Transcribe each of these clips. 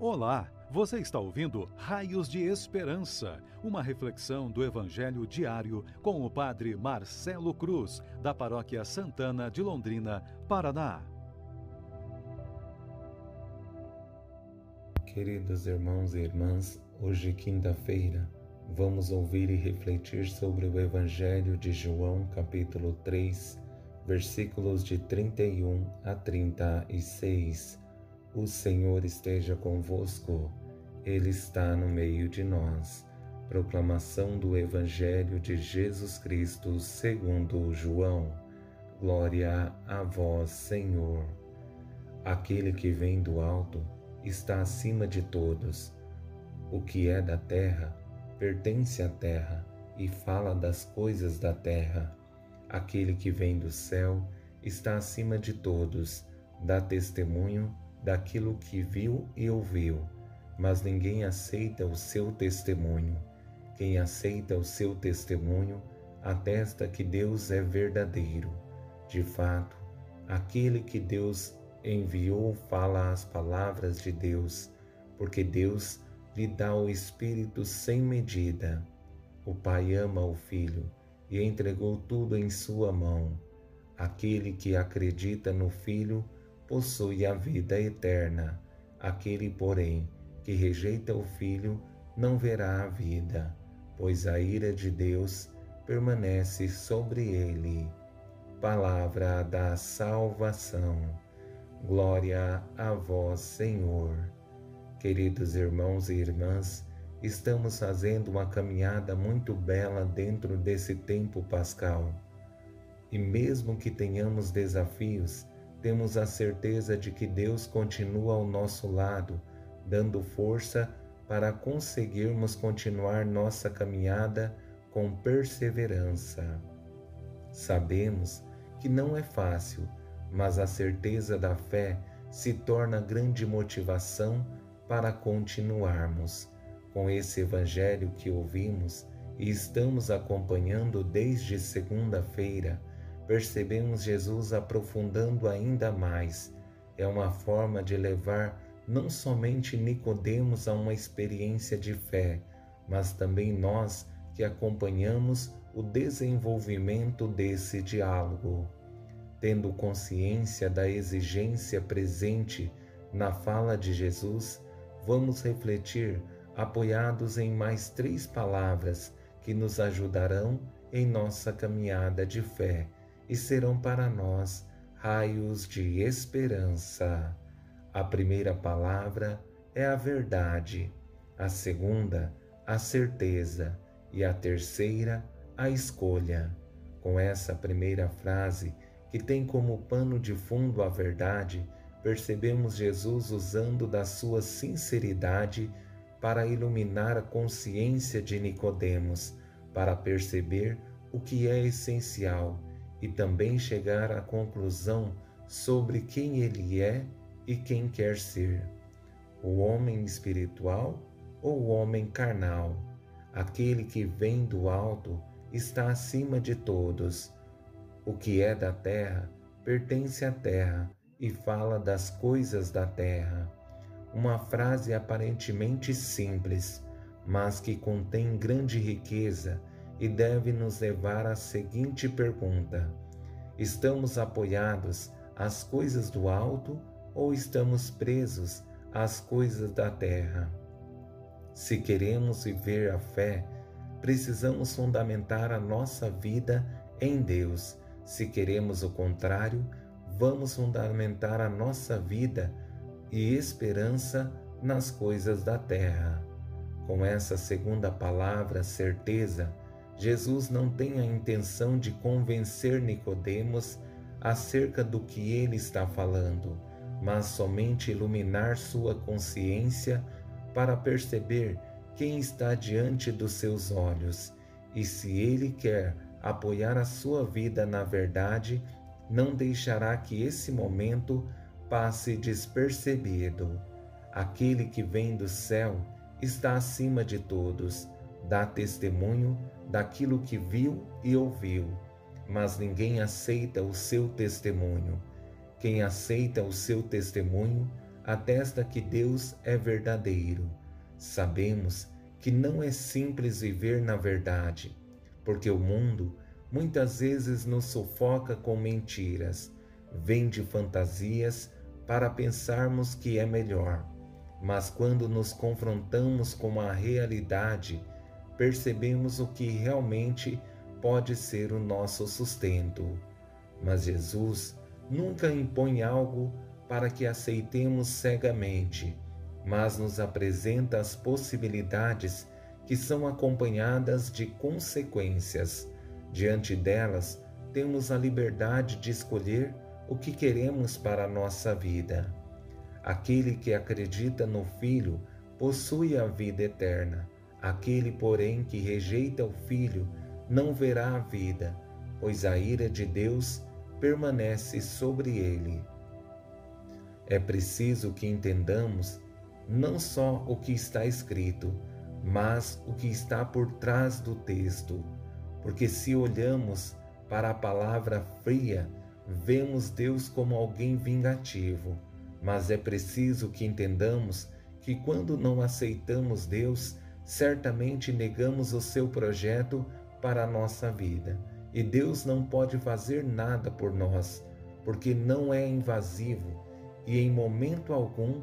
Olá, você está ouvindo Raios de Esperança, uma reflexão do Evangelho diário com o Padre Marcelo Cruz, da Paróquia Santana de Londrina, Paraná. Queridos irmãos e irmãs, hoje, quinta-feira, vamos ouvir e refletir sobre o Evangelho de João, capítulo 3, versículos de 31 a 36 o Senhor esteja convosco, Ele está no meio de nós. Proclamação do Evangelho de Jesus Cristo segundo João. Glória a vós, Senhor. Aquele que vem do alto está acima de todos. O que é da terra pertence à terra e fala das coisas da terra. Aquele que vem do céu está acima de todos, dá testemunho daquilo que viu e ouviu, mas ninguém aceita o seu testemunho. Quem aceita o seu testemunho atesta que Deus é verdadeiro. De fato, aquele que Deus enviou fala as palavras de Deus, porque Deus lhe dá o Espírito sem medida. O Pai ama o Filho e entregou tudo em sua mão. Aquele que acredita no Filho possui a vida eterna. Aquele, porém, que rejeita o Filho não verá a vida, pois a ira de Deus permanece sobre ele. Palavra da salvação. Glória a vós, Senhor. Queridos irmãos e irmãs, estamos fazendo uma caminhada muito bela dentro desse tempo pascal. E mesmo que tenhamos desafios, temos a certeza de que Deus continua ao nosso lado, dando força para conseguirmos continuar nossa caminhada com perseverança. Sabemos que não é fácil, mas a certeza da fé se torna grande motivação para continuarmos. Com esse Evangelho que ouvimos e estamos acompanhando desde segunda-feira, percebemos Jesus aprofundando ainda mais. É uma forma de levar não somente Nicodemos a uma experiência de fé, mas também nós que acompanhamos o desenvolvimento desse diálogo. Tendo consciência da exigência presente na fala de Jesus, vamos refletir apoiados em mais três palavras que nos ajudarão em nossa caminhada de fé e serão para nós raios de esperança. A primeira palavra é a verdade, a segunda, a certeza e a terceira, a escolha. Com essa primeira frase, que tem como pano de fundo a verdade, percebemos Jesus usando da sua sinceridade para iluminar a consciência de Nicodemos, para perceber o que é essencial e também chegar à conclusão sobre quem ele é e quem quer ser: o homem espiritual ou o homem carnal. Aquele que vem do alto está acima de todos. O que é da terra pertence à terra e fala das coisas da terra. Uma frase aparentemente simples, mas que contém grande riqueza e deve nos levar à seguinte pergunta: estamos apoiados às coisas do alto ou estamos presos às coisas da terra? Se queremos viver a fé, precisamos fundamentar a nossa vida em Deus. Se queremos o contrário, vamos fundamentar a nossa vida e esperança nas coisas da terra. Com essa segunda palavra, certeza, Jesus não tem a intenção de convencer Nicodemos acerca do que ele está falando, mas somente iluminar sua consciência para perceber quem está diante dos seus olhos e se ele quer apoiar a sua vida na verdade, não deixará que esse momento passe despercebido. Aquele que vem do céu está acima de todos, dá testemunho daquilo que viu e ouviu, mas ninguém aceita o seu testemunho. Quem aceita o seu testemunho atesta que Deus é verdadeiro. Sabemos que não é simples viver na verdade, porque o mundo muitas vezes nos sufoca com mentiras, vende fantasias para pensarmos que é melhor. Mas quando nos confrontamos com a realidade, percebemos o que realmente pode ser o nosso sustento. Mas Jesus nunca impõe algo para que aceitemos cegamente, mas nos apresenta as possibilidades que são acompanhadas de consequências. Diante delas, temos a liberdade de escolher o que queremos para a nossa vida. Aquele que acredita no Filho possui a vida eterna. Aquele, porém, que rejeita o Filho não verá a vida, pois a ira de Deus permanece sobre ele. É preciso que entendamos não só o que está escrito, mas o que está por trás do texto, porque se olhamos para a palavra fria, vemos Deus como alguém vingativo, mas é preciso que entendamos que quando não aceitamos Deus, certamente negamos o seu projeto para a nossa vida. E Deus não pode fazer nada por nós, porque não é invasivo e em momento algum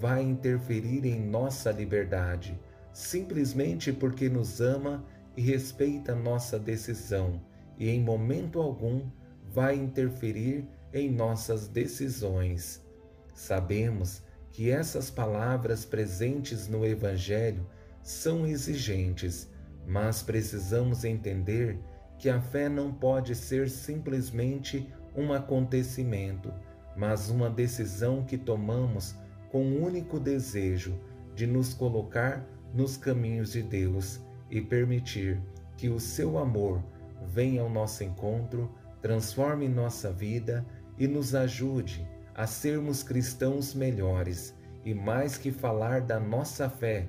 vai interferir em nossa liberdade, simplesmente porque nos ama e respeita nossa decisão, e em momento algum vai interferir em nossas decisões. Sabemos que essas palavras presentes no Evangelho são exigentes, mas precisamos entender que a fé não pode ser simplesmente um acontecimento, mas uma decisão que tomamos com o único desejo de nos colocar nos caminhos de Deus e permitir que o seu amor venha ao nosso encontro transforme nossa vida e nos ajude a sermos cristãos melhores e mais que falar da nossa fé,